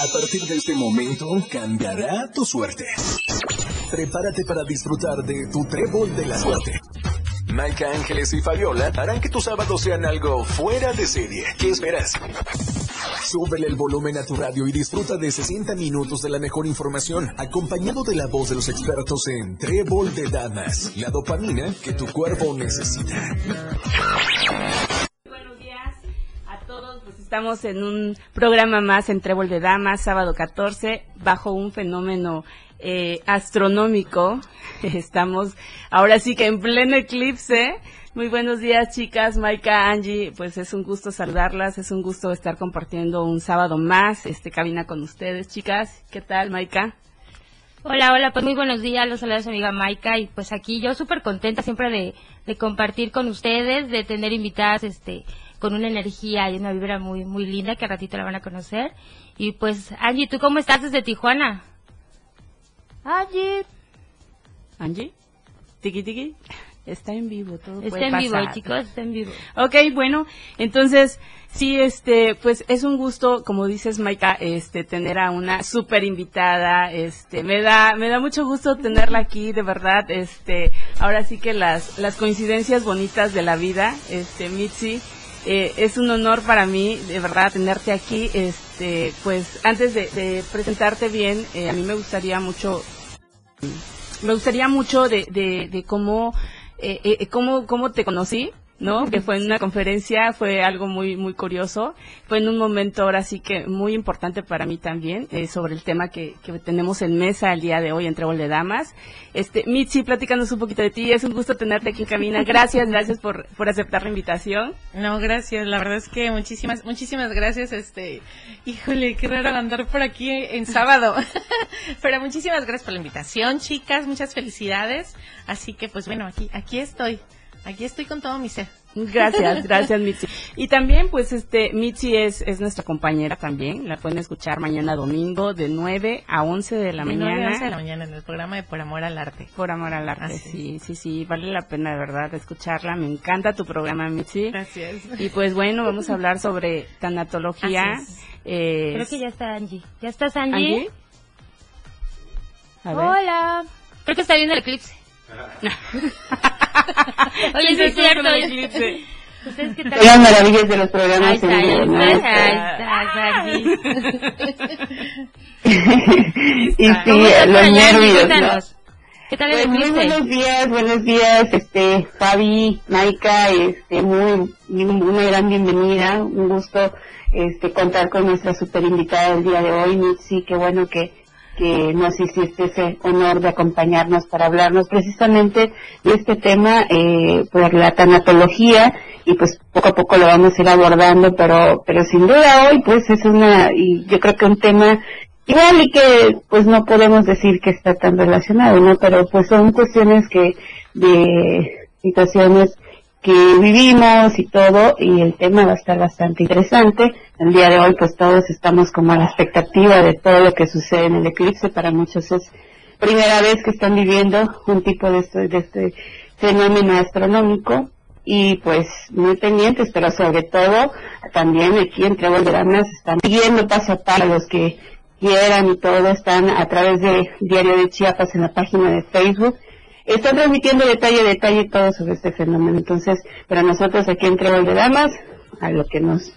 A partir de este momento cambiará tu suerte. Prepárate para disfrutar de tu trébol de la suerte. Maika Ángeles y Fabiola harán que tus sábados sean algo fuera de serie. ¿Qué esperas? Súbele el volumen a tu radio y disfruta de 60 minutos de la mejor información, acompañado de la voz de los expertos en Trébol de Damas, la dopamina que tu cuerpo necesita. Estamos en un programa más en Trébol de Damas, sábado 14, bajo un fenómeno eh, astronómico. Estamos ahora sí que en pleno eclipse. Muy buenos días, chicas, Maika, Angie. Pues es un gusto saludarlas, es un gusto estar compartiendo un sábado más, este cabina con ustedes, chicas. ¿Qué tal, Maika? Hola, hola, pues muy buenos días, los saludos amiga Maika y pues aquí yo súper contenta siempre de, de, compartir con ustedes, de tener invitadas este con una energía y una vibra muy muy linda que a ratito la van a conocer. Y pues Angie, ¿tú cómo estás desde Tijuana? Angie. Angie. Tiki tiki. Está en vivo, todo Está puede en vivo, chicos, está en vivo. Ok, bueno, entonces, sí, este, pues es un gusto, como dices, Maika, este, tener a una súper invitada, este, me da, me da mucho gusto tenerla aquí, de verdad, este, ahora sí que las, las coincidencias bonitas de la vida, este, Mitzi, eh, es un honor para mí, de verdad, tenerte aquí, este, pues, antes de, presentarte bien, eh, a mí me gustaría mucho, me gustaría mucho de, de, cómo, eh, cómo, cómo te conocí, ¿no? Que fue en una conferencia, fue algo muy, muy curioso. Fue en un momento ahora sí que muy importante para mí también, eh, sobre el tema que, que tenemos en mesa el día de hoy entre Bol de Damas. Este, Mitzi, platícanos un poquito de ti. Es un gusto tenerte aquí en cabina. Gracias, gracias por, por aceptar la invitación. No, gracias. La verdad es que muchísimas, muchísimas gracias. Este, híjole, qué raro andar por aquí en sábado. Pero muchísimas gracias por la invitación, chicas. Muchas felicidades. Así que, pues bueno, aquí, aquí estoy. Aquí estoy con todo mi ser. Gracias, gracias Mitzi. Y también, pues, este, Mitzi es, es nuestra compañera también. La pueden escuchar mañana domingo de 9 a 11 de la De mañana. 9 a 11 de la mañana en el programa de Por Amor al Arte. Por amor al arte, Así sí, sí, sí, vale la pena de verdad escucharla. Me encanta tu programa, Mitzi. Gracias. Y pues bueno, vamos a hablar sobre tanatología. Eh, Creo que ya está Angie. ¿Ya estás Angie? Angie. A ver. Hola. Creo que está viendo el eclipse. Oye, sí es cierto. el. ¿Ustedes qué tal? Las maravillas de los Ahí programas está, ahí vivo, ¿no? está, ahí está, y sí, ¿Cómo estás por los nervios, ¿no? ¿Qué tal el Pues muy buenos días, buenos días, este, Fabi, Maika, este, muy, una gran bienvenida, un gusto, este, contar con nuestra super invitada del día de hoy, Mitzi, qué bueno que, que nos hiciste ese honor de acompañarnos para hablarnos precisamente de este tema, eh, por la tanatología, y pues poco a poco lo vamos a ir abordando, pero, pero sin duda hoy, pues es una, y yo creo que un tema Igual y que pues no podemos decir que está tan relacionado, ¿no? Pero pues son cuestiones que de situaciones que vivimos y todo y el tema va a estar bastante interesante. El día de hoy pues todos estamos como a la expectativa de todo lo que sucede en el eclipse. Para muchos es primera vez que están viviendo un tipo de este, de este fenómeno astronómico y pues muy pendientes, pero sobre todo también aquí en Trébol están siguiendo paso a paso los que quieran y todo están a través de Diario de Chiapas en la página de Facebook. Están transmitiendo detalle a detalle todo sobre este fenómeno. Entonces, para nosotros aquí en Trébol de Damas, a lo que nos,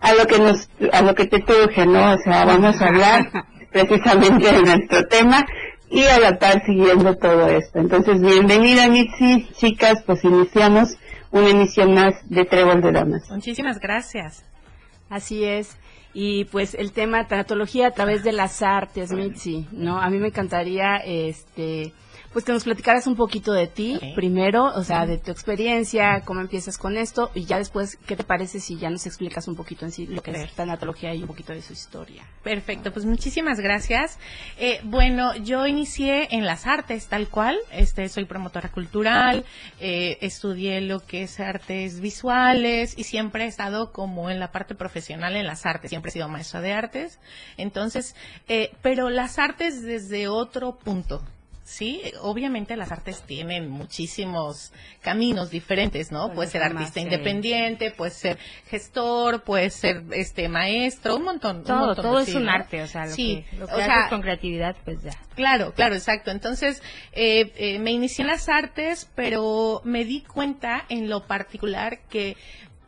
a lo que nos, a lo que te truje, ¿no? O sea, vamos a hablar precisamente de nuestro tema y a la par siguiendo todo esto. Entonces, bienvenida Mitzi, chicas, pues iniciamos una emisión más de Trébol de Damas. Muchísimas gracias. Así es. Y pues el tema tanatología a través de las artes, Mitzi, ¿no? A mí me encantaría, este, pues que nos platicaras un poquito de ti primero, o sea, de tu experiencia, cómo empiezas con esto y ya después, ¿qué te parece si ya nos explicas un poquito en sí lo que es tanatología y un poquito de su historia? Perfecto, pues muchísimas gracias. Eh, bueno, yo inicié en las artes, tal cual. Este, soy promotora cultural, eh, estudié lo que es artes visuales y siempre he estado como en la parte profesional en las artes. Siempre he sido maestra de artes. Entonces, eh, pero las artes desde otro punto. ¿Sí? Obviamente las artes tienen muchísimos caminos diferentes, ¿no? Puede ser más, artista sí. independiente, puede ser gestor, puede ser este maestro, un montón. un Todo, montón todo de- es sí, un ¿no? arte, o sea, lo Sí, que, lo que o haces sea, con creatividad, pues ya. Claro, claro, exacto. Entonces, eh, eh, me inicié en las artes, pero me di cuenta en lo particular que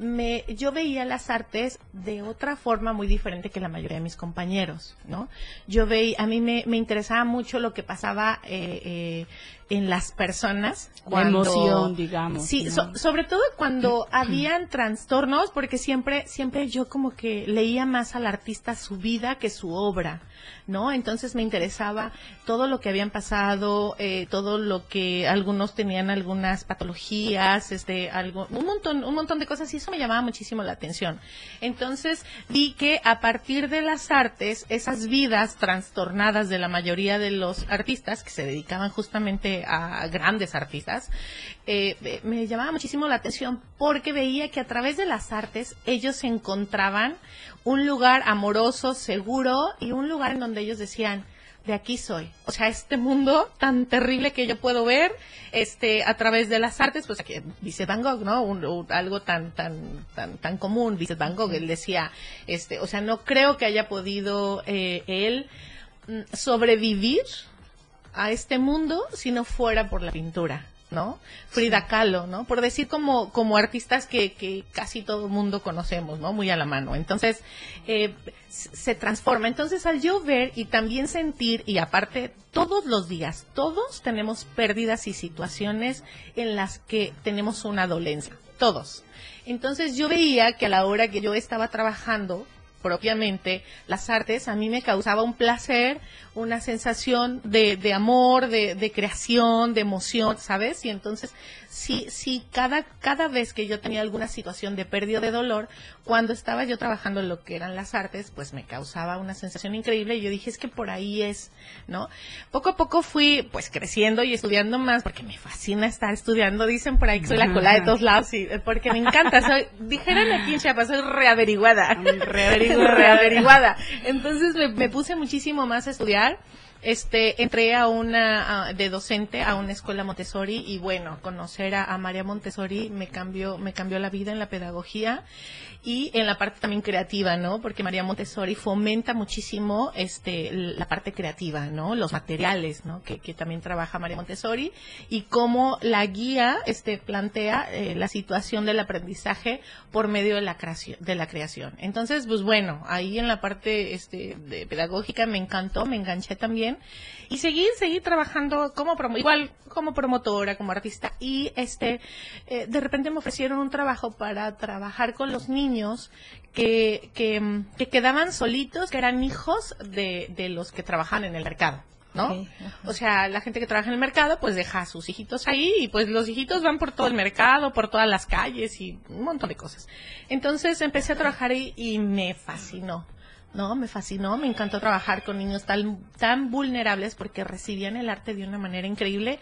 me, yo veía las artes de otra forma muy diferente que la mayoría de mis compañeros, ¿no? Yo veía, a mí me, me interesaba mucho lo que pasaba eh, eh, en las personas. La emoción, digamos, Sí, ¿no? so- sobre todo cuando habían trastornos, porque siempre, siempre yo como que leía más al artista su vida que su obra, ¿no? Entonces me interesaba todo lo que habían pasado, eh, todo lo que algunos tenían algunas patologías, este, algo, un montón, un montón de cosas y eso me llamaba muchísimo la atención. Entonces vi que a partir de las artes, esas vidas trastornadas de la mayoría de los artistas que se dedicaban justamente a grandes artistas, eh, me llamaba muchísimo la atención porque veía que a través de las artes ellos encontraban un lugar amoroso, seguro y un lugar en donde ellos decían, de aquí soy. O sea, este mundo tan terrible que yo puedo ver, este, a través de las artes, pues aquí, dice Van Gogh, ¿no? Un- un- algo tan, tan, tan, tan común, dice Van Gogh, él decía, este, o sea, no creo que haya podido eh, él mm, sobrevivir a este mundo si no fuera por la pintura, ¿no? Frida Kahlo, ¿no? Por decir como, como artistas que, que casi todo el mundo conocemos, ¿no? Muy a la mano. Entonces, eh, se transforma. Entonces, al yo ver y también sentir, y aparte, todos los días, todos tenemos pérdidas y situaciones en las que tenemos una dolencia. Todos. Entonces, yo veía que a la hora que yo estaba trabajando, propiamente las artes a mí me causaba un placer, una sensación de, de amor, de, de creación, de emoción, ¿sabes? Y entonces, sí, sí, cada, cada vez que yo tenía alguna situación de pérdida o de dolor, cuando estaba yo trabajando en lo que eran las artes, pues me causaba una sensación increíble y yo dije, es que por ahí es, ¿no? Poco a poco fui, pues, creciendo y estudiando más, porque me fascina estar estudiando, dicen por ahí que soy la cola de todos lados, y, porque me encanta, soy, dijeron aquí en Chiapas, soy reaveriguada, reaveriguada, reaveriguada. Entonces me, me puse muchísimo más a estudiar, este, entré a una, de docente a una escuela Montessori y bueno, conocer a, a María Montessori me cambió, me cambió la vida en la pedagogía y en la parte también creativa, ¿no? Porque María Montessori fomenta muchísimo, este, la parte creativa, ¿no? Los materiales, ¿no? Que, también trabaja María Montessori y cómo la guía, este, plantea eh, la situación del aprendizaje por medio de la creación, de la creación. Entonces, pues bueno, ahí en la parte, este, de pedagógica me encantó, me enganché también y seguí, seguí trabajando como promo, igual como promotora, como artista y este, eh, de repente me ofrecieron un trabajo para trabajar con los niños que, que, que quedaban solitos, que eran hijos de, de los que trabajan en el mercado. ¿no? O sea, la gente que trabaja en el mercado, pues deja a sus hijitos ahí y pues los hijitos van por todo el mercado, por todas las calles y un montón de cosas. Entonces empecé a trabajar ahí y me fascinó. No, me fascinó, me encantó trabajar con niños tan, tan vulnerables porque recibían el arte de una manera increíble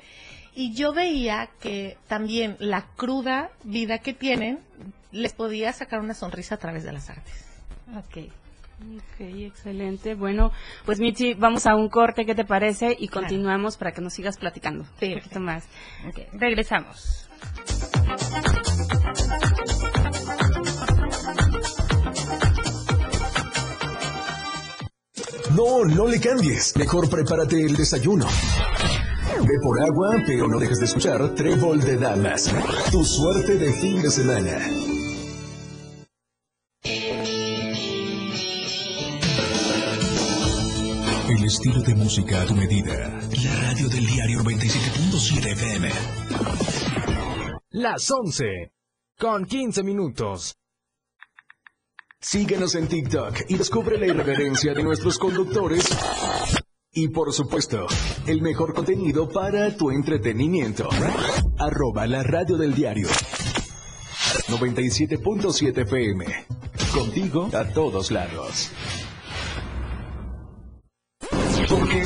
y yo veía que también la cruda vida que tienen les podía sacar una sonrisa a través de las artes. Ok. Ok, excelente. Bueno, pues Michi, vamos a un corte, ¿qué te parece? Y Claro. continuamos para que nos sigas platicando Sí, un poquito más. Ok, regresamos. No, no le cambies. Mejor prepárate el desayuno. Ve por agua, pero no dejes de escuchar Trébol de Damas. Tu suerte de fin de semana. Estilo de música a tu medida. La radio del diario 97.7 FM. Las 11. Con 15 minutos. Síguenos en TikTok y descubre la irreverencia de nuestros conductores. Y por supuesto, el mejor contenido para tu entretenimiento. Arroba la radio del diario. 97.7 FM. Contigo a todos lados.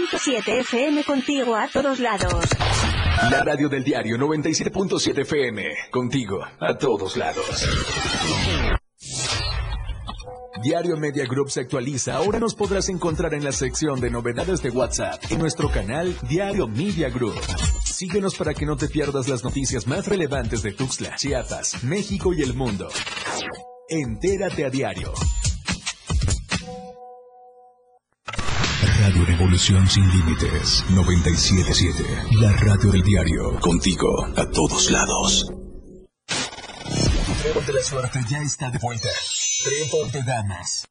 97.7 FM contigo a todos lados. La radio del diario 97.7 FM. Contigo a todos lados. Diario Media Group se actualiza. Ahora nos podrás encontrar en la sección de novedades de WhatsApp en nuestro canal Diario Media Group. Síguenos para que no te pierdas las noticias más relevantes de Tuxtla, Chiapas, México y el mundo. Entérate a diario. Radio Revolución Sin Límites 977. La radio del diario. Contigo a todos lados. Trébol de la suerte ya está de vuelta. Trébol de damas.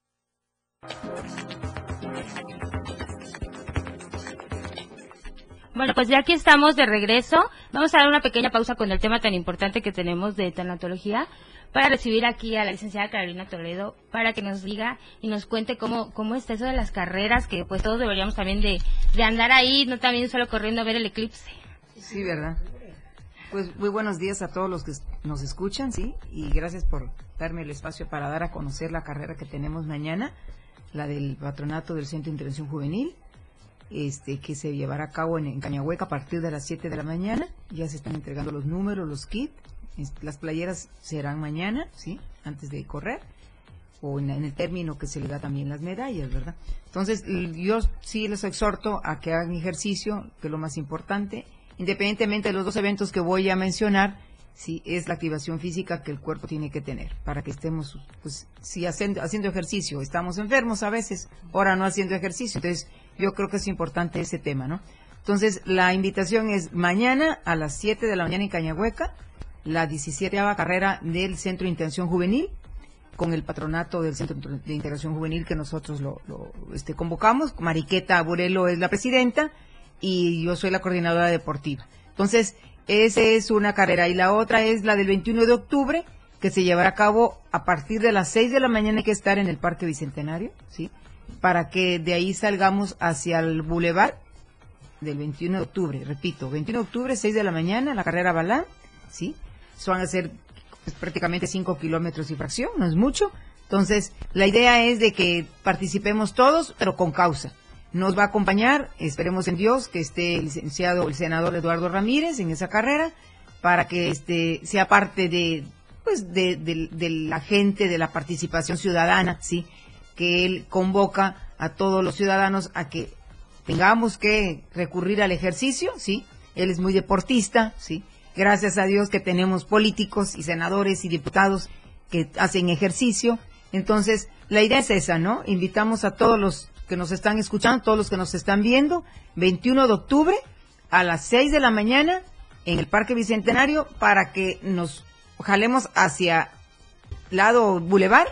Bueno, pues ya aquí estamos de regreso. Vamos a dar una pequeña pausa con el tema tan importante que tenemos de tanatología para recibir aquí a la licenciada Carolina Toledo para que nos diga y nos cuente cómo, cómo está eso de las carreras, que pues todos deberíamos también de, de andar ahí, no también solo corriendo a ver el eclipse. Sí, ¿verdad? Pues muy buenos días a todos los que nos escuchan, ¿sí? Y gracias por darme el espacio para dar a conocer la carrera que tenemos mañana, la del patronato del Centro de Intervención Juvenil, este que se llevará a cabo en, en Cañahueca a partir de las 7 de la mañana. Ya se están entregando los números, los kits. Las playeras serán mañana, ¿sí? Antes de correr. O en, el término que se le da también las medallas, ¿verdad? Entonces, yo sí les exhorto a que hagan ejercicio, que es lo más importante. Independientemente de los dos eventos que voy a mencionar, sí, es la activación física que el cuerpo tiene que tener para que estemos, pues, sí, haciendo, haciendo ejercicio. Estamos enfermos a veces, ahora no haciendo ejercicio. Entonces, yo creo que es importante ese tema, ¿no? Entonces, la invitación es mañana a las 7 de la mañana en Cañahueca, la 17 carrera del Centro de Intención Juvenil, con el patronato del Centro de Integración Juvenil que nosotros lo, lo, este, convocamos. Mariqueta Burelo es la presidenta y yo soy la coordinadora deportiva. Entonces, esa es una carrera. Y la otra es la del 21 de octubre, que se llevará a cabo a partir de las 6 de la mañana. Hay que estar en el Parque Bicentenario, ¿sí? Para que de ahí salgamos hacia el Boulevard del 21 de octubre. Repito, 21 de octubre, 6 de la mañana, la carrera Balán, ¿sí? Van a ser pues, prácticamente 5 kilómetros y fracción, no es mucho. Entonces, la idea es de que participemos todos, pero con causa. Nos va a acompañar, esperemos en Dios, que esté el licenciado, el senador Eduardo Ramírez en esa carrera, para que este sea parte de, pues, de, de- de la gente, de la participación ciudadana, sí, que él convoca a todos los ciudadanos a que tengamos que recurrir al ejercicio, sí. Él es muy deportista, sí. Gracias a Dios que tenemos políticos y senadores y diputados que hacen ejercicio. Entonces, la idea es esa, ¿no? Invitamos a todos los que nos están escuchando, todos los que nos están viendo, 21 de octubre a las 6 de la mañana en el Parque Bicentenario para que nos jalemos hacia lado Boulevard,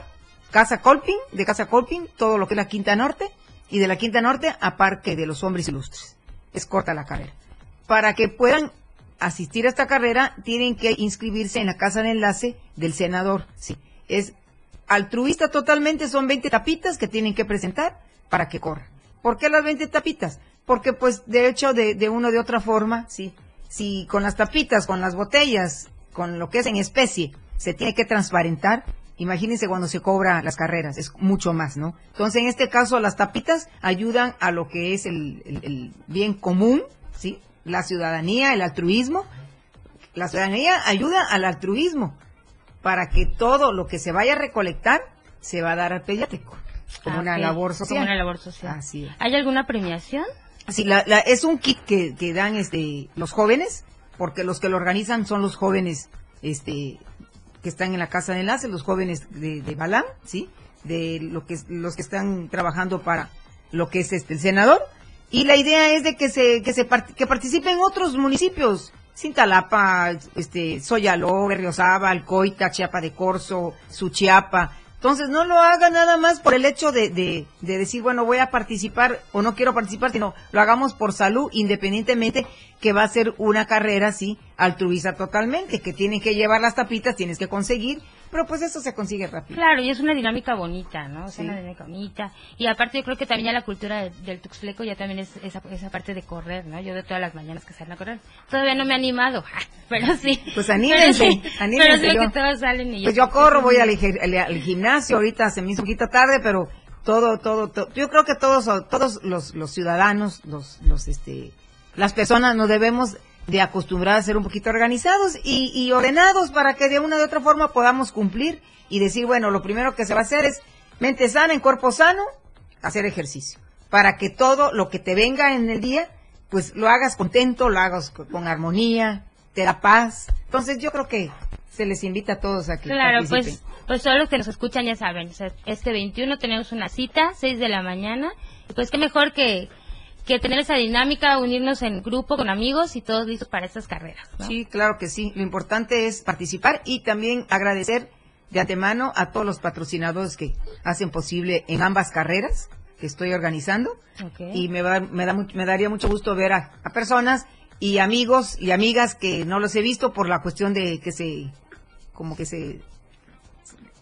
Casa Colping, de Casa Colping, todo lo que es la Quinta Norte, y de la Quinta Norte a Parque de los Hombres Ilustres. Es corta la carrera. Para que puedan asistir a esta carrera, tienen que inscribirse en la casa de enlace del senador. Sí, es altruista totalmente, son 20 tapitas que tienen que presentar para que corra. ¿Por qué las 20 tapitas? Porque pues de hecho de, de una o de otra forma, sí, si con las tapitas, con las botellas, con lo que es en especie, se tiene que transparentar, imagínense cuando se cobra las carreras, es mucho más, ¿no? Entonces en este caso las tapitas ayudan a lo que es el, el- el bien común, ¿sí? La ciudadanía, el altruismo. La ciudadanía ayuda al altruismo para que todo lo que se vaya a recolectar se va a dar al pediátrico como Ah, una labor Como social. una labor social. Así es. ¿Hay alguna premiación? Sí, la- la- es un kit que, que dan este los jóvenes, porque los que lo organizan son los jóvenes este que están en la casa de enlace, los jóvenes de, de Balán, ¿sí? De lo que los que están trabajando para lo que es este el senador y la idea es de que se que se que participen otros municipios, Cintalapa, este Soyaló, Berriozábal, Coita, Chiapa de Corzo, Suchiapa, Entonces, no lo haga nada más por el hecho de, de, de, decir, bueno, voy a participar o no quiero participar, sino lo hagamos por salud, independientemente que va a ser una carrera, sí, altruista totalmente, que tienen que llevar las tapitas, tienes que conseguir, pero pues eso se consigue rápido. Claro, y es una dinámica bonita, ¿no? Es una dinámica bonita. Y aparte yo creo que también ya la cultura del, del tuxleco ya también es esa, esa parte de correr, ¿no? Yo de todas las mañanas que salen a correr. Todavía no me he animado, pero sí. Pues anímense, pero anímense. Pero sí yo, que todos salen y pues yo corro, voy al, al, al, gimnasio, ahorita se me hizo un poquito tarde, pero todo, todo, todo, yo creo que todos, todos los, los ciudadanos, los, los, este, las personas nos debemos de acostumbrar a ser un poquito organizados y, y ordenados para que de una u otra forma podamos cumplir y decir, bueno, lo primero que se va a hacer es mente sana, en cuerpo sano, hacer ejercicio. Para que todo lo que te venga en el día, pues lo hagas contento, lo hagas con armonía, te da paz. Entonces yo creo que se les invita a todos aquí. Claro, pues, pues todos los que nos escuchan ya saben, o sea, este 21 tenemos una cita, 6 de la mañana, y pues qué mejor que que tener esa dinámica, unirnos en grupo con amigos y todos listos para estas carreras. ¿no? Sí, claro que sí. Lo importante es participar y también agradecer de antemano a todos los patrocinadores que hacen posible en ambas carreras que estoy organizando. Okay. Y me, va, me, da, me daría mucho gusto ver a, a, personas y amigos y amigas que no los he visto por la cuestión de que se, como que se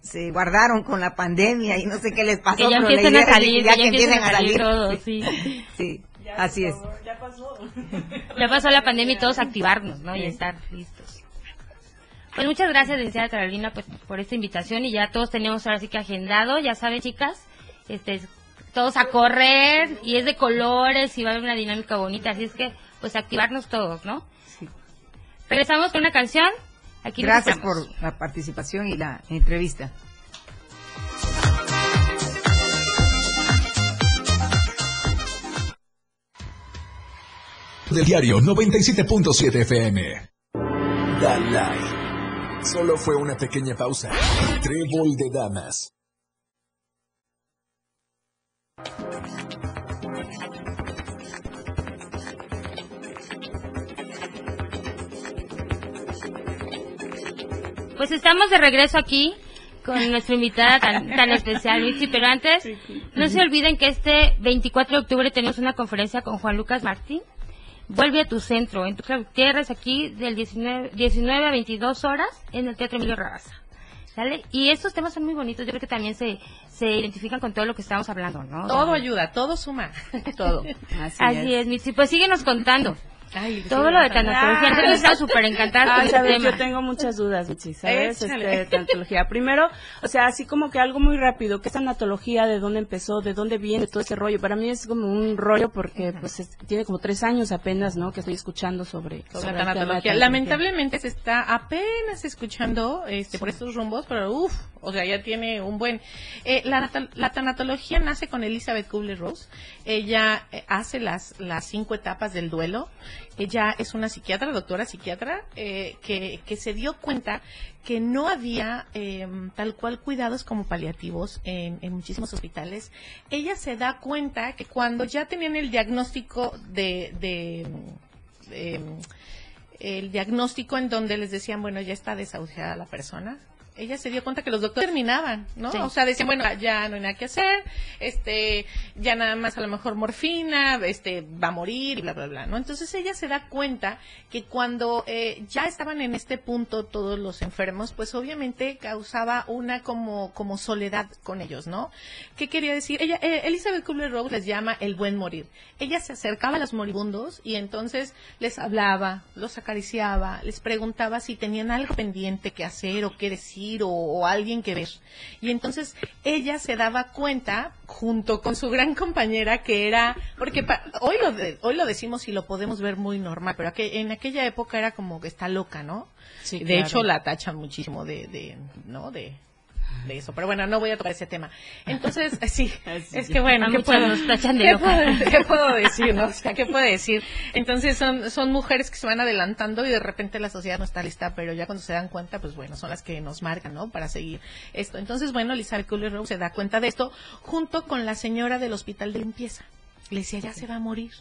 se guardaron con la pandemia y no sé qué les pasó. Que ya empiezan a salir, ya, que empiezan a salir. todos, sí. sí, así es. Ya pasó. Ya pasó la pandemia y todos activarnos, ¿no? Y estar listos. Pues muchas gracias, licenciada Carolina, pues por esta invitación y ya todos tenemos ahora sí que agendado, ya saben chicas, este, todos a correr y es de colores y va a haber una dinámica bonita, así es que pues activarnos todos, ¿no? Sí. Regresamos con una canción. Aquí Gracias por la participación y la entrevista. Del diario 97.7 FM. Dalai. Solo fue una pequeña pausa. Trébol de damas. Pues estamos de regreso aquí con nuestra invitada tan, tan especial, Mitzi, pero antes, no se olviden que este 24 de octubre tenemos una conferencia con Juan Lucas Martín. Vuelve a tu centro, en tu tierras aquí del 19, 19 a 22 horas en el Teatro Emilio Rabaza. ¿Sale? Y estos temas son muy bonitos, yo creo que también se, se identifican con todo lo que estamos hablando, ¿no? Todo ayuda, todo suma. Todo. Así, Así es, Mitzi. Pues síguenos contando. Ay, Todo lo de tanatología. Ah. Estaba súper encantada Ah, sabes, yo tengo muchas dudas, Michi, ¿sabes? Échale. Este, tanatología. Primero, o sea, así como que algo muy rápido, ¿qué es tanatología? ¿De dónde empezó? ¿De dónde viene todo ese rollo? Para mí es como un rollo porque, pues, es- tiene como tres años apenas, ¿no? Que estoy escuchando sobre, sobre sobre la tanatología. Lamentablemente se está apenas escuchando este por estos rumbos, pero uff, o sea, ya tiene un buen... Eh, la, la tanatología nace con Elizabeth Kubler-Ross. Ella eh, hace las, las cinco etapas del duelo. Ella es una psiquiatra, doctora psiquiatra, eh, que, que se dio cuenta que no había eh, tal cual cuidados como paliativos en, en muchísimos hospitales. Ella se da cuenta que cuando ya tenían el diagnóstico de, de eh, el diagnóstico en donde les decían, bueno, ya está desahuciada la persona. Ella se dio cuenta que los doctores terminaban, ¿no? Sí. O sea, decían, bueno, ya no hay nada que hacer, este, ya nada más a lo mejor morfina, este, va a morir y bla, bla, bla, ¿no? Entonces ella se da cuenta que cuando eh, ya estaban en este punto todos los enfermos, pues obviamente causaba una como, como soledad con ellos, ¿no? ¿Qué quería decir? Ella, eh, Elizabeth Kubler-Ross les llama el buen morir. Ella se acercaba a los moribundos y entonces les hablaba, los acariciaba, les preguntaba si tenían algo pendiente que hacer o que decir o, o alguien que ver. Y entonces ella se daba cuenta, junto con su gran compañera, que era, porque pa- hoy, lo de- hoy lo decimos y lo podemos ver muy normal, pero que en aquella época era como que está loca, ¿no? Sí, de claro. hecho, la tachan muchísimo de, de ¿no? De, de eso. Pero bueno, no voy a tocar ese tema. Entonces, sí, es que bueno, ¿qué puedo, nos tachan de ¿qué loca. puedo- qué puedo decir, no? O sea, ¿qué puedo decir? Entonces, son, son mujeres que se van adelantando y de repente la sociedad no está lista, pero ya cuando se dan cuenta, pues bueno, son las que nos marcan, ¿no? Para seguir esto. Entonces, bueno, Elizabeth Kubler-Ross se da cuenta de esto junto con la señora del hospital de limpieza. Le decía, ya se va a morir.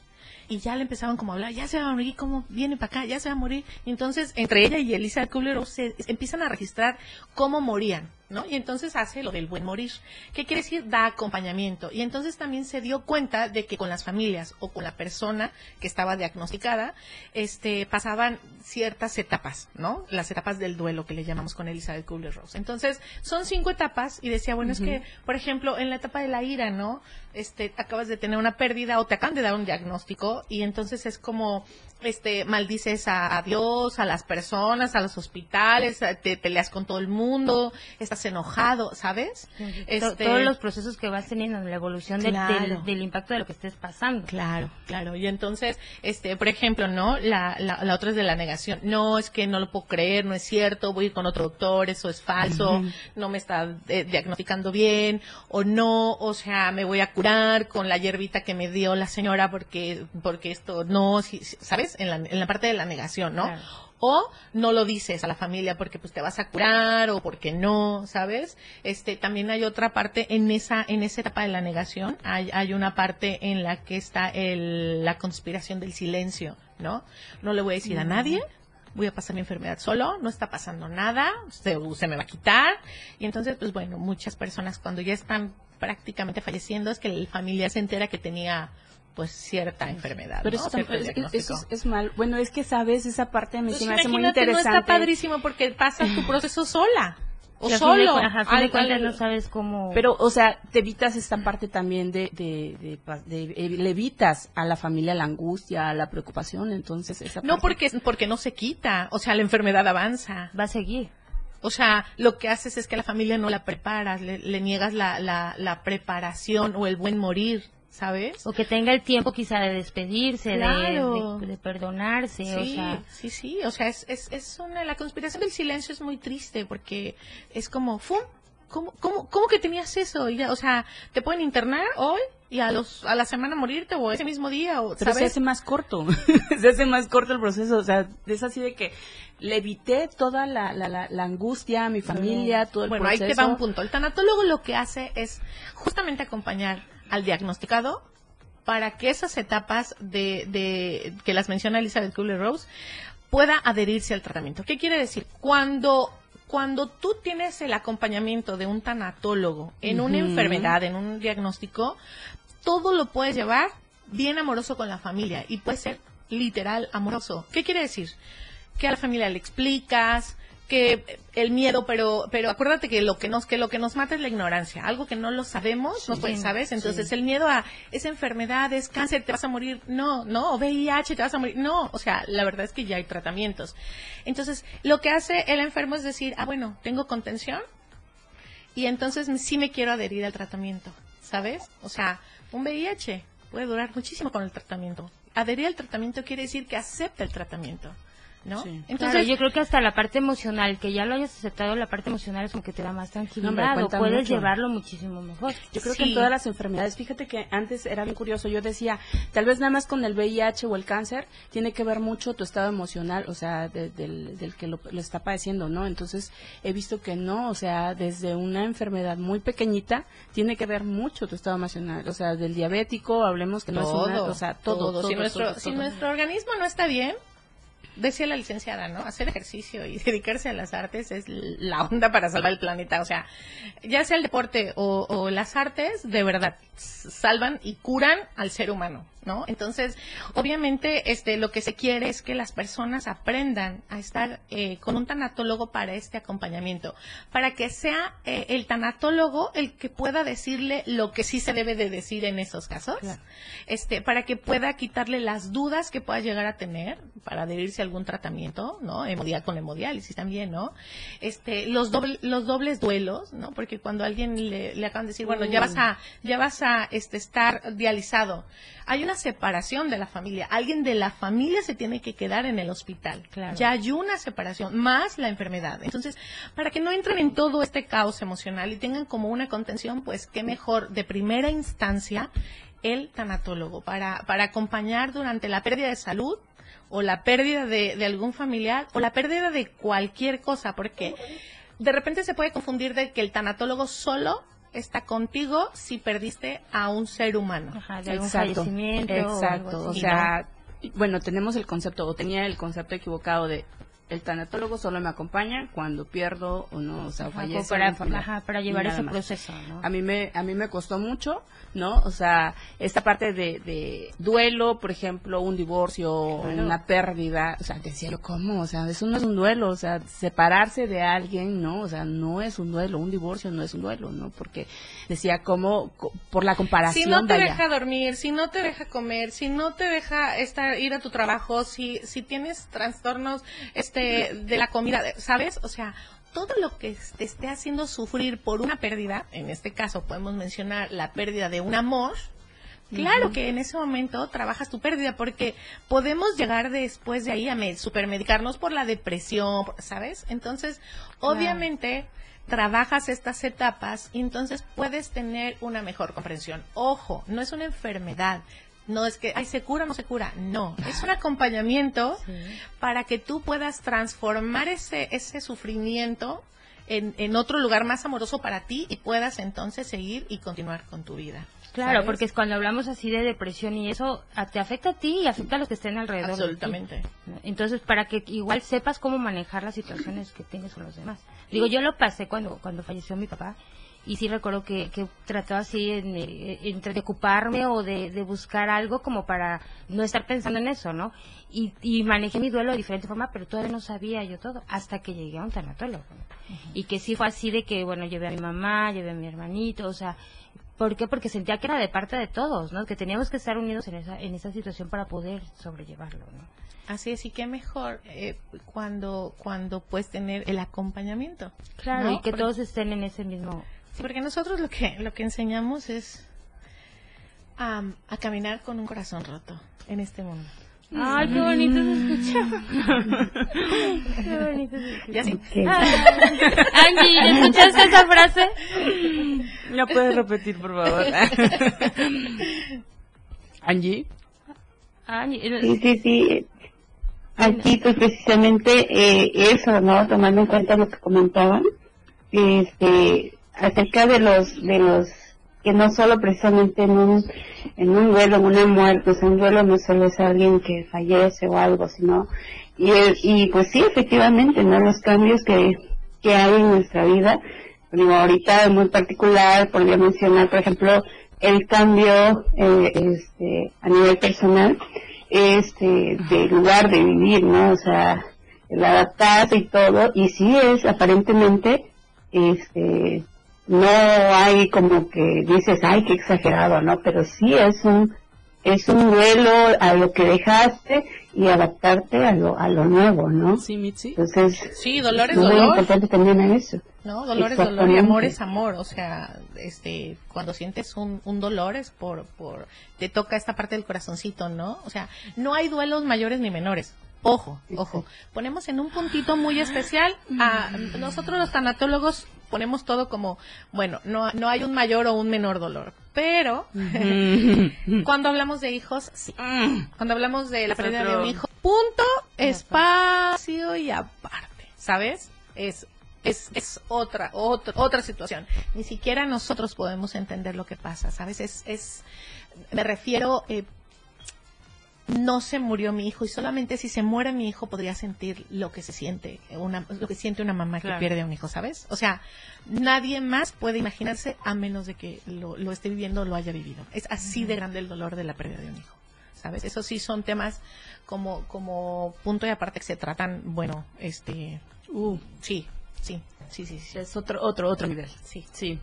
y ya le empezaban como a hablar, ya se va a morir, ¿cómo viene para acá? Ya se va a morir. Y entonces, entre ella y Elisa Kubler se empiezan a registrar cómo morían. ¿No? Y entonces hace lo del buen morir. ¿Qué quiere decir? Da acompañamiento. Y entonces también se dio cuenta de que con las familias o con la persona que estaba diagnosticada, este, pasaban ciertas etapas, ¿no? Las etapas del duelo que le llamamos con Elizabeth Kubler-Ross. Entonces, son cinco etapas y decía, bueno, es que, por ejemplo, en la etapa de la ira, ¿no? Este, acabas de tener una pérdida o te acaban de dar un diagnóstico y entonces es como, este, maldices a, a Dios, a las personas, a los hospitales, te peleas con todo el mundo, estás enojado, ¿sabes? Este, Todos los procesos que vas teniendo en la evolución del, del, impacto de lo que estés pasando. Claro, claro. Y entonces, este, por ejemplo, ¿no? La, la, otra es de la negación. No, es que no lo puedo creer, no es cierto, voy a ir con otro doctor, eso es falso, no me está eh, diagnosticando bien, o no, o sea, me voy a curar con la hierbita que me dio la señora porque, porque esto no, ¿sabes? En la, en la parte de la negación, ¿no? O no lo dices a la familia porque pues te vas a curar o porque no, ¿sabes? Este, también hay otra parte en esa, en esa etapa de la negación, hay, hay una parte en la que está el, la conspiración del silencio, ¿no? No le voy a decir a nadie, voy a pasar mi enfermedad solo, no está pasando nada, se, se, me va a quitar. Y entonces, pues bueno, muchas personas cuando ya están prácticamente falleciendo es que la familia se entera que tenía pues cierta enfermedad. Pero eso, es, mal. Bueno, es que sabes, esa parte me, pues me hace muy interesante. No está padrísimo porque pasas tu proceso sola. O solo. no sabes cómo. Pero, o sea, te evitas esta parte también de, de, de, eh, le evitas a la familia la angustia, la preocupación, entonces esa No, porque, porque no se quita. O sea, la enfermedad avanza. Va a seguir. O sea, lo que haces es que a la familia no la preparas, le, le niegas la, la, la preparación o el buen morir. ¿Sabes? O que tenga el tiempo quizá de despedirse, de, perdonarse, sí, o sea. Sí, sí, o sea, es, es, es una, la conspiración del silencio es muy triste porque es como, ¡fum! ¿Cómo, cómo, cómo que tenías eso? Y ya, o sea, te pueden internar hoy y a los a la semana morirte o ese mismo día o Pero se hace más corto se hace más corto el proceso o sea es así de que le evité toda la, la, la, angustia a mi familia todo el bueno ahí te va un punto el tanatólogo lo que hace es justamente acompañar al diagnosticado para que esas etapas de, de que las menciona Elizabeth Kubler-Rose pueda adherirse al tratamiento. ¿Qué quiere decir? Cuando cuando tú tienes el acompañamiento de un tanatólogo en una enfermedad, en un diagnóstico, todo lo puedes llevar bien amoroso con la familia y puede ser literal amoroso. ¿Qué quiere decir? Que a la familia le explicas, que el miedo, pero pero acuérdate que lo que nos que lo que nos mata es la ignorancia, algo que no lo sabemos, no pues, sabes, entonces el miedo a esa enfermedad es cáncer, te vas a morir, no, no, VIH, te vas a morir, no, o sea, la verdad es que ya hay tratamientos. Entonces, lo que hace el enfermo es decir, ah, bueno, tengo contención y entonces sí me quiero adherir al tratamiento, ¿sabes? O sea, un VIH puede durar muchísimo con el tratamiento. Adherir al tratamiento quiere decir que acepta el tratamiento. ¿No? Entonces yo creo que hasta la parte emocional, que ya lo hayas aceptado, la parte emocional es como que te da más tranquilidad o puedes llevarlo muchísimo mejor. Yo creo que en todas las enfermedades, fíjate que antes era bien curioso, yo decía, tal vez nada más con el VIH o el cáncer tiene que ver mucho tu estado emocional, o sea, del, que lo, está padeciendo, ¿no? Entonces he visto que no, o sea, desde una enfermedad muy pequeñita tiene que ver mucho tu estado emocional, o sea, del diabético, hablemos que no es una, o sea, todo, si nuestro, si nuestro organismo no está bien, decía la licenciada, ¿no? Hacer ejercicio y dedicarse a las artes es la onda para salvar el planeta. O sea, ya sea el deporte o, o las artes, de verdad, salvan y curan al ser humano. ¿no? Entonces, obviamente, este, lo que se quiere es que las personas aprendan a estar eh, con un tanatólogo para este acompañamiento, para que sea eh, el tanatólogo el que pueda decirle lo que sí se debe de decir en esos casos, este, para que pueda quitarle las dudas que pueda llegar a tener para adherirse a algún tratamiento, ¿no? Hemodial, con hemodiálisis también, ¿no? Este, los, los dobles duelos, ¿no? Porque cuando alguien le, le acaban de decir, bueno, ya vas a, ya vas a este, estar dializado, hay una separación de la familia. Alguien de la familia se tiene que quedar en el hospital. Ya hay una separación, más la enfermedad. Entonces, para que no entren en todo este caos emocional y tengan como una contención, pues qué mejor de primera instancia el tanatólogo para, para acompañar durante la pérdida de salud o la pérdida de, de algún familiar o la pérdida de cualquier cosa, porque de repente se puede confundir de que el tanatólogo solo está contigo si perdiste a un ser humano. Ajá, de algún Exacto, fallecimiento o algo exacto. O sea, bueno, tenemos el concepto, o tenía el concepto equivocado de el tanatólogo solo me acompaña cuando pierdo o no, o sea, Ajá, fallece para- ajá, llevar ese más. proceso, ¿no? A mí me a mí me costó mucho, ¿no? O sea, esta parte de, de duelo, por ejemplo, un divorcio, Claro. una pérdida, o sea, decía, ¿cómo? O sea, eso no es un duelo, o sea, separarse de alguien, ¿no? O sea, no es un duelo, un divorcio no es un duelo, ¿no? Porque decía, ¿cómo? Co- Por la comparación, Si no te vaya. deja dormir, si no te deja comer, si no te deja estar ir a tu trabajo, si si tienes trastornos este de la comida, ¿sabes? O sea, todo lo que te esté haciendo sufrir por una pérdida, en este caso podemos mencionar la pérdida de un amor, Claro que en ese momento trabajas tu pérdida porque podemos llegar después de ahí a me- supermedicarnos por la depresión, ¿sabes? Entonces, obviamente trabajas estas etapas y entonces puedes tener una mejor comprensión. Ojo, no es una enfermedad. No es que, ay, se cura o no se cura. No, es un acompañamiento para que tú puedas transformar ese, ese sufrimiento en, en otro lugar más amoroso para ti y puedas entonces seguir y continuar con tu vida. Claro, ¿sabes? porque es cuando hablamos así de depresión y eso te afecta a ti y afecta a los que estén alrededor. de ti. Absolutamente. Entonces, para que igual sepas cómo manejar las situaciones que tienes con los demás. Digo, yo lo pasé cuando cuando falleció mi papá y sí recuerdo que, que trataba así en, eh, entre de ocuparme o de, de buscar algo como para no estar pensando en eso, ¿no? Y, y manejé mi duelo de diferente forma, pero todavía no sabía yo todo hasta que llegué a un tanatólogo. Y que sí fue así de que, bueno, llevé a mi mamá, llevé a mi hermanito, o sea, ¿Por qué? Porque sentía que era de parte de todos, ¿no? Que teníamos que estar unidos en esa, en esa situación para poder sobrellevarlo, ¿no? Así es, y qué mejor eh, cuando, cuando puedes tener el acompañamiento. Claro, ¿no? y que Porque- todos estén en ese mismo... Sí, porque nosotros lo que, lo que enseñamos es a caminar con un corazón roto en este mundo. Ay, qué bonito se escucha. qué bonito se escucha. Ya sí. Ah, Angie, ¿escuchaste esa frase? ¿La puedes repetir, por favor? Angie. Angie, Sí, sí, sí. Aquí, pues precisamente eh, eso, ¿no? Tomando en cuenta lo que comentaban, este, acerca de los, de los que no solo precisamente en un, en un duelo, en una muerte, o sea, un duelo no solo es alguien que fallece o algo, sino, y, el- y pues sí, efectivamente, ¿no? Los cambios que, que hay en nuestra vida, digo, ahorita en muy particular, podría mencionar, por ejemplo, el cambio, eh, este, a nivel personal, este, del lugar de vivir, ¿no? O sea, el adaptarse y todo, y sí es aparentemente, este, no hay como que dices, ay, qué exagerado, ¿no? Pero sí es un, es un duelo a lo que dejaste y adaptarte a lo, a lo nuevo, ¿no? Sí, Mitzi. Entonces, Sí, dolor es muy dolor. importante también a eso. No, dolor es dolor y amor es amor. O sea, este, cuando sientes un, un dolor es por, por, te toca esta parte del corazoncito, ¿no? O sea, no hay duelos mayores ni menores. Ojo, ojo. Ponemos en un puntito muy especial a nosotros los tanatólogos ponemos todo como, bueno, no, no hay un mayor o un menor dolor. Pero cuando hablamos de hijos, sí. Cuando hablamos de la pérdida de un hijo, punto, espacio y aparte, ¿sabes? Es es, es otra, otra, otra situación. Ni siquiera nosotros podemos entender lo que pasa, ¿sabes? Es, es me refiero, eh, no se murió mi hijo y solamente si se muere mi hijo podría sentir lo que se siente una, lo que siente una mamá Claro. que pierde a un hijo, ¿sabes? O sea, nadie más puede imaginarse a menos de que lo, lo esté viviendo o lo haya vivido. Es así de grande el dolor de la pérdida de un hijo. ¿Sabes? Eso sí son temas como, como punto y aparte que se tratan, bueno, este, Uh, sí, sí, sí, sí, sí. es otro, otro, otro nivel. Sí. Sí.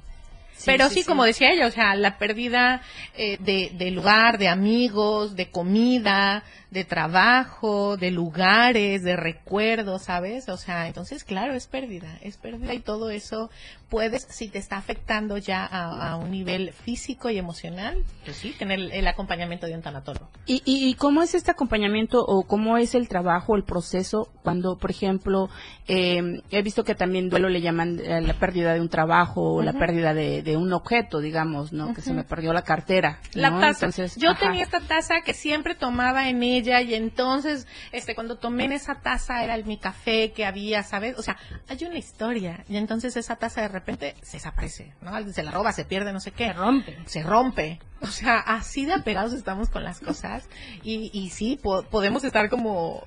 Pero sí, como decía ella, o sea, la pérdida eh, de, de lugar, de amigos, de comida, de trabajo, de lugares, de recuerdos, ¿sabes? O sea, entonces, claro, es pérdida, es pérdida y todo eso puedes, si te está afectando ya a, a un nivel físico y emocional, pues sí, tener el, el acompañamiento de un tanatólogo. ¿Y, y, y cómo es este acompañamiento o cómo es el trabajo, el proceso cuando, por ejemplo, eh, he visto que también duelo le llaman eh, la pérdida de un trabajo o la pérdida de, un objeto, digamos, ¿no? Que se me perdió la cartera. La taza. Entonces, Yo ajá. tenía esta taza que siempre tomaba en ella y entonces, este, cuando tomé en esa taza era el, mi café que había, ¿sabes? O sea, hay una historia y entonces esa taza de repente se desaparece, ¿no? Alguien Se la roba, se pierde, no sé qué. Se rompe. Se rompe. O sea, así de apegados estamos con las cosas y, y sí, po- podemos estar como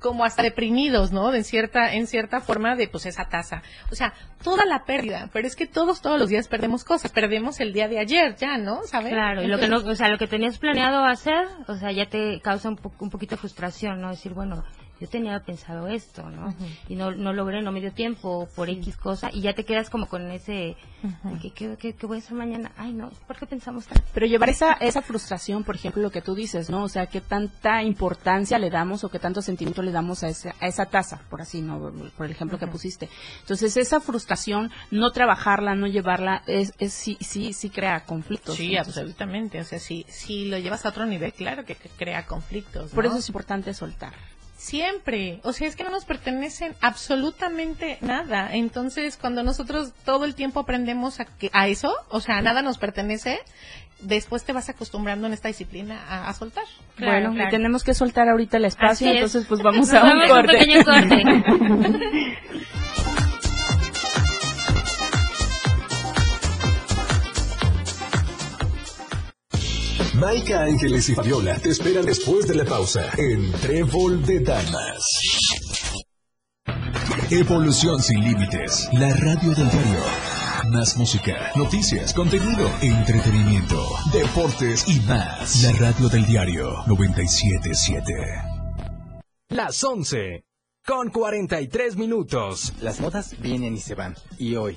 como hasta deprimidos, ¿no? En cierta, en cierta forma de, pues, esa taza. O sea, toda la pérdida, pero es que todos, todos los días perdemos cosas. Perdemos el día de ayer ya, ¿no? ¿Sabes? Claro, y lo que no, o sea, lo que tenías planeado hacer, o sea, ya te causa un, po- un poquito de frustración, ¿no? Decir, bueno, yo tenía pensado esto, ¿no? Y no, no logré, no me dio tiempo por X cosa, y ya te quedas como con ese, de que, ¿qué, qué- qué voy a hacer mañana? Ay, no, ¿por qué pensamos tanto? Pero llevar esa, esa frustración, por ejemplo, lo que tú dices, ¿no? O sea, qué tanta importancia le damos o qué tanto sentimiento le damos a esa, a esa taza, por así, ¿no? Por el ejemplo que pusiste. Entonces, esa frustración, no trabajarla, no llevarla, es, es sí, sí, sí crea conflictos. Sí, Entonces, absolutamente. O sea, si, si lo llevas a otro nivel, claro que, que crea conflictos. Por eso es importante soltar. Siempre. O sea, es que no nos pertenecen absolutamente nada. Entonces, cuando nosotros todo el tiempo aprendemos a, que, a eso, o sea, nada nos pertenece, después te vas acostumbrando en esta disciplina a, a soltar. bueno, claro. y tenemos que soltar ahorita el espacio, Así es. entonces pues vamos a un vamos a un corte. pequeño corte. Maika Ángeles y Fabiola te esperan después de la pausa en Trébol de Damas. Evolución sin límites. La radio del diario. Más música, noticias, contenido, entretenimiento, deportes y más. La radio del diario 977. Las 11 con 43 minutos. Las modas vienen y se van. Y hoy,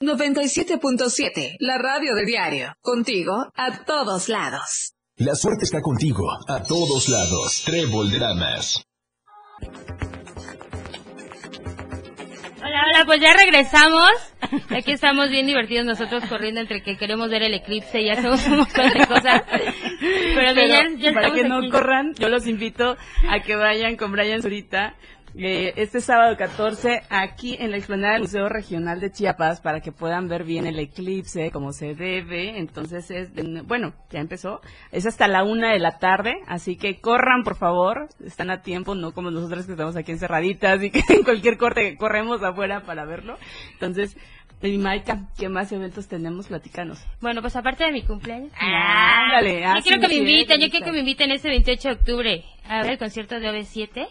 97.7, la radio del diario. Contigo a todos lados. La suerte está contigo a todos lados. Trébol de Damas. Hola, hola, pues ya regresamos. Aquí estamos bien divertidos nosotros corriendo entre que queremos ver el eclipse y hacemos un montón de cosas. Pero, Pero ya, ya para que no aquí. corran, yo los invito a que vayan con Brian Zurita eh, este sábado 14 aquí en la explanada del Museo Regional de Chiapas para que puedan ver bien el eclipse como se debe. Entonces es, de- bueno, ya empezó. Es hasta la una de la tarde, así que corran por favor. Están a tiempo, no como nosotros que estamos aquí encerraditas y que en cualquier corte corremos afuera para verlo. Entonces, y Maika, ¿qué más eventos tenemos? Platicanos. Bueno, pues aparte de mi cumpleaños. Ah, ándale, ah, yo quiero que me inviten, yo quiero que me inviten este 28 de octubre a ver el concierto de OV7.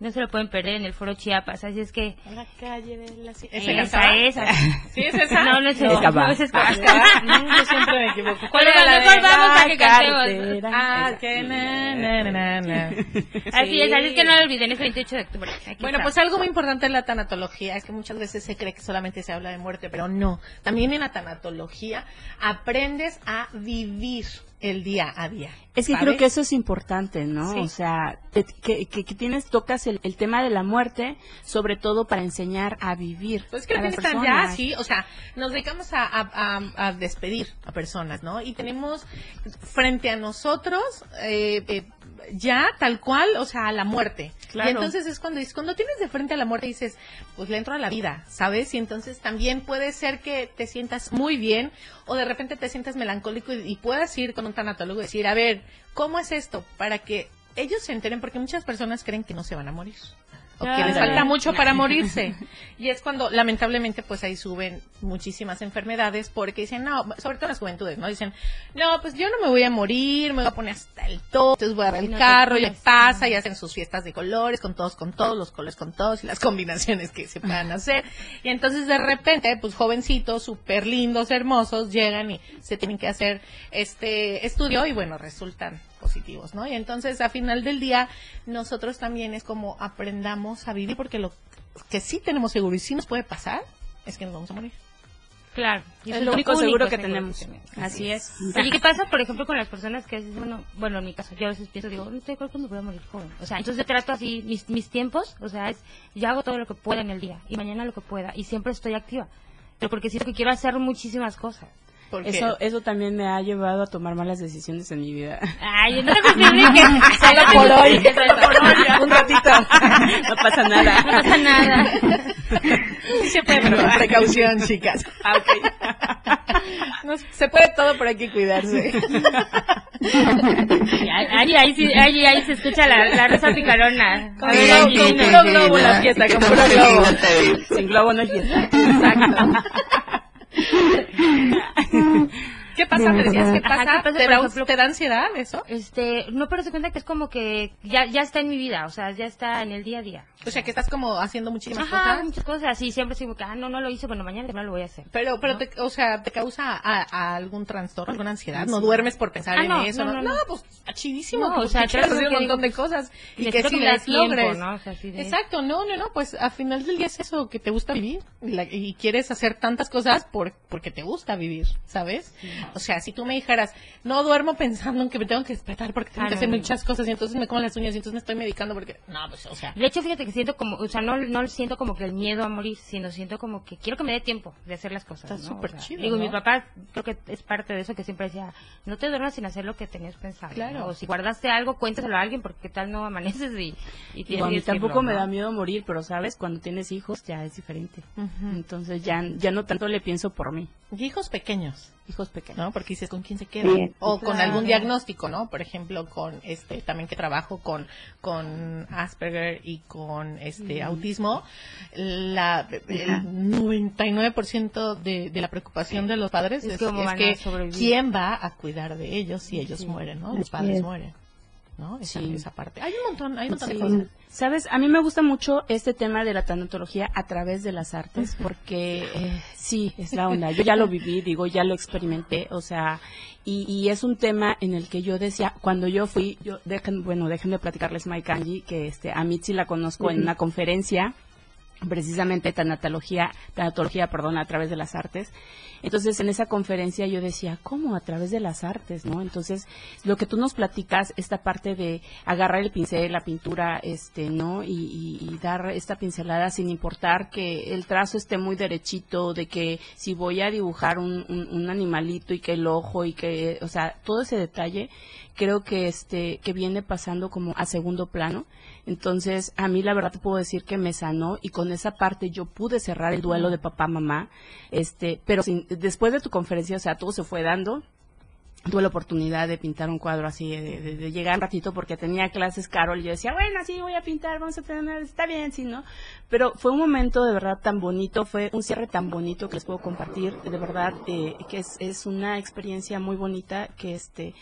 No se lo pueden perder en el Foro Chiapas, así es que... La calle de la ci- Esa, esa? esa. ¿Sí es esa? No, no es No. esa. Esa No, va. esa es Ah, esa. no, yo siempre me equivoco. ¿Cuál Pero era la mejor de vamos a que cantemos. cartera? Ah, que na, na, na, na. Así es, Sí. así es que no lo olviden, es 28 de octubre. Bueno, está. pues algo muy importante en la tanatología es que muchas veces se cree que solamente se habla de muerte, pero no. También en la tanatología aprendes a vivir el día a día. Es que ¿sabes? creo que eso es importante, ¿no? Sí. O sea, que, que, que tienes, tocas el, el tema de la muerte, sobre todo para enseñar a vivir. Pues que a lo las tan ya, sí, o sea, nos dedicamos a- a despedir a personas, ¿no? Y tenemos frente a nosotros eh, eh, ya tal cual, o sea, a la muerte. Claro. Y entonces es cuando cuando tienes de frente a la muerte dices, pues le entro a la vida, ¿sabes? Y entonces también puede ser que te sientas muy bien o de repente te sientas melancólico y, y puedas ir con un tanatólogo y decir, a ver, ¿cómo es esto? Para que ellos se enteren, porque muchas personas creen que no se van a morir. O que les Ándale. falta mucho para morirse. Y es cuando, lamentablemente, pues ahí suben muchísimas enfermedades porque dicen, no, sobre todo las juventudes, ¿no? Dicen, no, pues yo no me voy a morir, me voy a poner hasta el tope, entonces voy a agarrar el no carro y le pasa y hacen sus fiestas de colores, con todos, con todos, los colores con todos y las combinaciones que se puedan hacer. Y entonces de repente, pues jovencitos, súper lindos, hermosos, llegan y se tienen que hacer este estudio y bueno, resultan positivos, ¿no? Y entonces a final del día nosotros también es como aprendamos a vivir porque lo que sí tenemos seguro y sí nos puede pasar es que nos vamos a morir. Claro. y Es lo único seguro que seguro tenemos. Así es. Oye, ¿qué pasa, por ejemplo, con las personas que dices, bueno, bueno, en mi caso, yo a veces pienso, digo, no creo que me voy a morir joven. O sea, entonces trato así mis, mis tiempos, o sea, es, yo hago todo lo que pueda en el día y mañana lo que pueda y siempre estoy activa. Pero porque siento que quiero hacer muchísimas cosas. Eso, eso también me ha llevado a tomar malas decisiones en mi vida. Ay, no te por hoy. Solo por hoy. Un ratito. No pasa nada. No pasa nada. Siempre pero con precaución, chicas. Ah, ok. No, se puede todo, pero hay que cuidarse. Ahí, ahí, sí, ahí, ahí se escucha la, la rosa picarona. Con, globo, con puro globo la fiesta, con puro globo. Sin globo no es fiesta. Exacto i don't know ¿Qué pasa? ¿Me decías qué pasa? Ajá, ¿qué pasa, ¿Te, da, ejemplo? ¿Te da ansiedad eso? Este, no, pero se cuenta que es como que ya, ya está en mi vida, o sea, ya está en el día a día. O sea, que estás como haciendo muchísimas Ajá, cosas. muchas cosas, y siempre digo que, ah, no, no lo hice, bueno, mañana temprano lo voy a hacer. Pero, pero ¿no? te, o sea, ¿te causa a, a algún trastorno, alguna ansiedad? ¿No duermes por pensar Ah, en no, eso? no, No, no, no. pues, está chidísimo. No, o sea, trato hacer un montón de cosas y que dé las logres. ¿no? O sea, así de- Exacto, no, no, no, pues al final del día es eso, que te gusta vivir y, la- y quieres hacer tantas cosas por, porque te gusta vivir, ¿sabes? O sea, si tú me dijeras, no duermo pensando en que me tengo que despertar porque tengo Ah, que no, hacer no. muchas cosas y entonces me como las uñas y entonces me estoy medicando porque, no, pues, o sea, De hecho, fíjate que siento como, o sea, no, no siento como que el miedo a morir, sino siento como que quiero que me dé tiempo de hacer las cosas. Está ¿no? súper O sea, chido, Digo, ¿no? mi papá creo que es parte de eso que siempre decía, no te duermas sin hacer lo que tenías pensado. Claro. ¿no? O si guardaste algo, cuéntaselo a alguien porque qué tal no amaneces y, y tienes que tampoco me da miedo morir, pero sabes, cuando tienes hijos ya es diferente. Entonces ya, ya no tanto le pienso por mí. y hijos pequeños. Hijos pequeños. ¿No? Porque dices, ¿con quién se queda? Sí, o con algún diagnóstico, ¿no? Por ejemplo, con este, también que trabajo con, con Asperger y con este autismo, la, el 99% de, de la preocupación de los padres Es es, es que quién va a cuidar de ellos si ellos mueren, ¿no? Los padres es. mueren, ¿no? Esa, Sí. esa parte. Hay un montón, hay un montón Sí. de cosas. Sabes, a mí me gusta mucho este tema de la tanatología a través de las artes, porque eh, sí, es la onda. Yo ya lo viví, digo, ya lo experimenté, o sea, y, y es un tema en el que yo decía, cuando yo fui, yo dejen, bueno, déjenme platicarles Mike Angie, que este, a Mitzi la conozco en una conferencia precisamente tanatología, tanatología, perdón, a través de las artes. Entonces, en esa conferencia yo decía, ¿cómo? A través de las artes, ¿no? Entonces, lo que tú nos platicas, esta parte de agarrar el pincel, la pintura, este, ¿no? Y, y- y dar esta pincelada sin importar que el trazo esté muy derechito, de que si voy a dibujar un, un- un animalito y que el ojo y que, o sea, todo ese detalle, creo que este, que viene pasando como a segundo plano. Entonces, a mí la verdad te puedo decir que me sanó y con esa parte yo pude cerrar el duelo de papá, mamá, este, pero sin- después de tu conferencia, o sea, todo se fue dando. Tuve la oportunidad de pintar un cuadro así, de, de- de llegar un ratito porque tenía clases Carol y yo decía, bueno, sí, voy a pintar, vamos a tener, está bien, sí, ¿no? Pero fue un momento de verdad tan bonito, fue un cierre tan bonito que les puedo compartir, de verdad, eh, que es, es una experiencia muy bonita que este,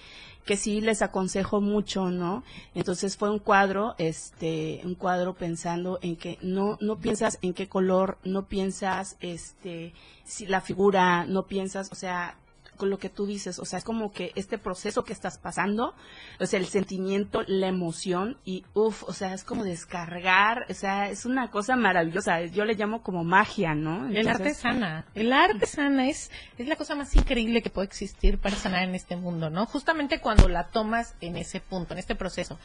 que sí les aconsejo mucho, ¿no? Entonces fue un cuadro, este, un cuadro pensando en que no, no piensas en qué color, no piensas, este, si la figura, no piensas, o sea, con lo que tú dices, o sea, es como que este proceso que estás pasando, o sea, el sentimiento, la emoción y uff, o sea, es como descargar, o sea, es una cosa maravillosa, yo le llamo como magia, ¿no? El arte sana. El arte sana es, es la cosa más increíble que puede existir para sanar en este mundo, ¿no? Justamente cuando la tomas en ese punto, en este proceso.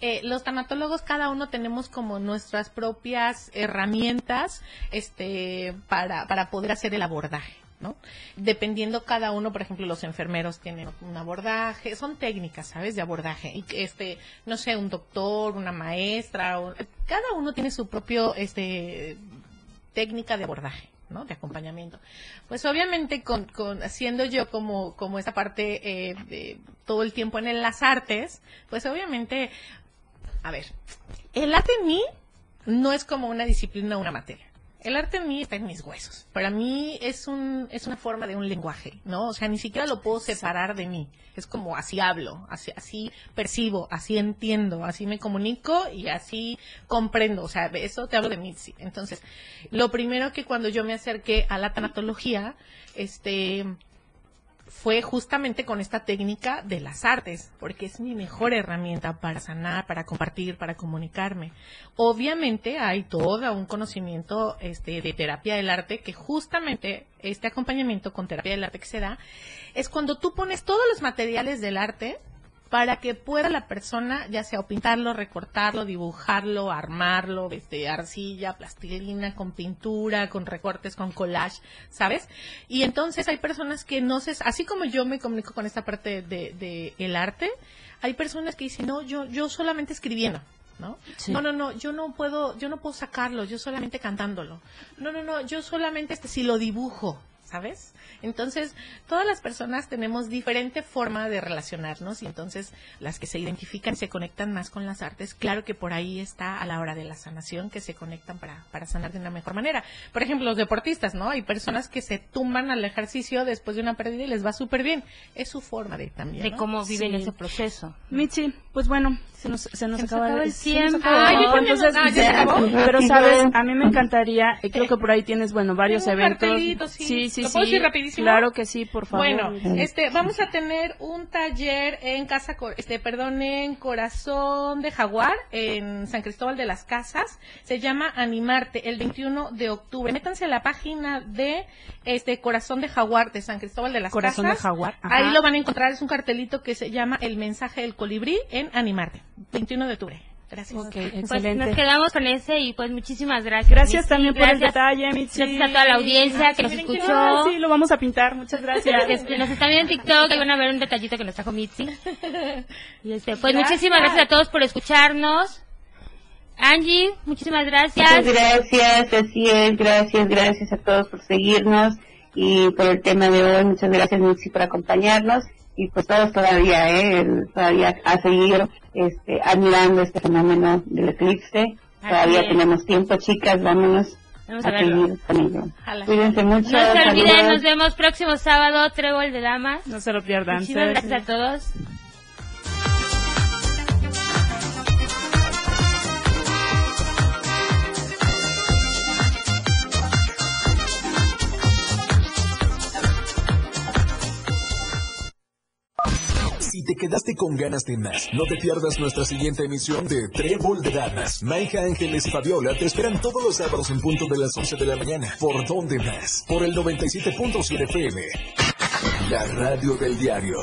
Eh, los tanatólogos, cada uno tenemos como nuestras propias herramientas este, para, para poder hacer el abordaje. ¿No? Dependiendo cada uno, por ejemplo, los enfermeros tienen un abordaje, son técnicas, ¿sabes? De abordaje. Este, no sé, un doctor, una maestra, cada uno tiene su propio, este, técnica de abordaje. ¿no? de acompañamiento pues obviamente con, con haciendo yo como como esa parte eh, todo el tiempo en las artes pues obviamente a ver el arte en mí no es como una disciplina o una materia. El arte en mí está en mis huesos. Para mí es un es una forma de un lenguaje, ¿no? O sea, ni siquiera lo puedo separar de mí. Es como así hablo, así así percibo, así entiendo, así me comunico y así comprendo. O sea, de eso te hablo de mí. Entonces, lo primero que cuando yo me acerqué a la tanatología, este fue justamente con esta técnica de las artes, porque es mi mejor herramienta para sanar, para compartir, para comunicarme. Obviamente hay todo un conocimiento este, de terapia del arte que justamente este acompañamiento con terapia del arte que se da es cuando tú pones todos los materiales del arte para que pueda la persona ya sea o pintarlo, recortarlo, dibujarlo, armarlo, desde arcilla, plastilina, con pintura, con recortes, con collage, ¿sabes? Y entonces hay personas que no sé, así como yo me comunico con esta parte de, de el arte, hay personas que dicen, no, yo, yo solamente escribiendo. ¿no? Sí. No, no, no, yo no puedo, yo no puedo sacarlo, yo solamente cantándolo. No, no, no, yo solamente este si lo dibujo, ¿sabes? Entonces, todas las personas tenemos diferente forma de relacionarnos y entonces las que se identifican y se conectan más con las artes, claro que por ahí está a la hora de la sanación que se conectan para, para sanar de una mejor manera. Por ejemplo, los deportistas, ¿no? Hay personas que se tumban al ejercicio después de una pérdida y les va súper bien. Es su forma de también. De cómo viven Sí. ese proceso. Michi, pues bueno, se nos, se nos Se acaba, acaba el tiempo. ah, pero sabes, a mí me encantaría, creo que por ahí tienes, bueno, varios eventos. sí, sí, ¿Lo puedo decir rapidísimo? Claro que sí, por favor. Bueno, este, vamos a tener un taller en casa, este, perdón, en Corazón de Jaguar, en San Cristóbal de las Casas. Se llama Animarte, el 21 de octubre. Métanse a la página de este Corazón de Jaguar de San Cristóbal de las Corazón de Casas. Jaguar, ajá. Ahí lo van a encontrar, es un cartelito que se llama El mensaje del colibrí en Animarte, 21 de octubre. Gracias. Pues nos quedamos con ese y pues muchísimas gracias. Gracias Mitzi. también por el Gracias. detalle, Michi. Gracias a toda la audiencia que nos escuchó. habla, Sí, lo vamos a pintar. Muchas gracias. Nos están viendo en TikTok, ahí van a ver un detallito que nos trajo Mitzi. Y este, pues Gracias. muchísimas gracias a todos por escucharnos. Angie, muchísimas gracias. Muchas gracias, así es, gracias, gracias a todos por seguirnos y por el tema de hoy. Muchas gracias, Mitzi, por acompañarnos y pues todos todavía, ¿eh? Todavía a seguir este, admirando este fenómeno del eclipse. Todavía es. tenemos tiempo, chicas, vámonos Vamos a, a verlo. seguir con ello. Ojalá. Cuídense mucho. No se olviden, nos vemos próximo sábado, Trébol de Damas. No se lo pierdan. Muchísimas gracias a todos. Si te quedaste con ganas de más, no te pierdas nuestra siguiente emisión de Trébol de Damas. Maija Ángeles y Fabiola te esperan todos los sábados en punto de las 11 de la mañana. ¿Por dónde más? Por el 97.7 FM. La radio del diario.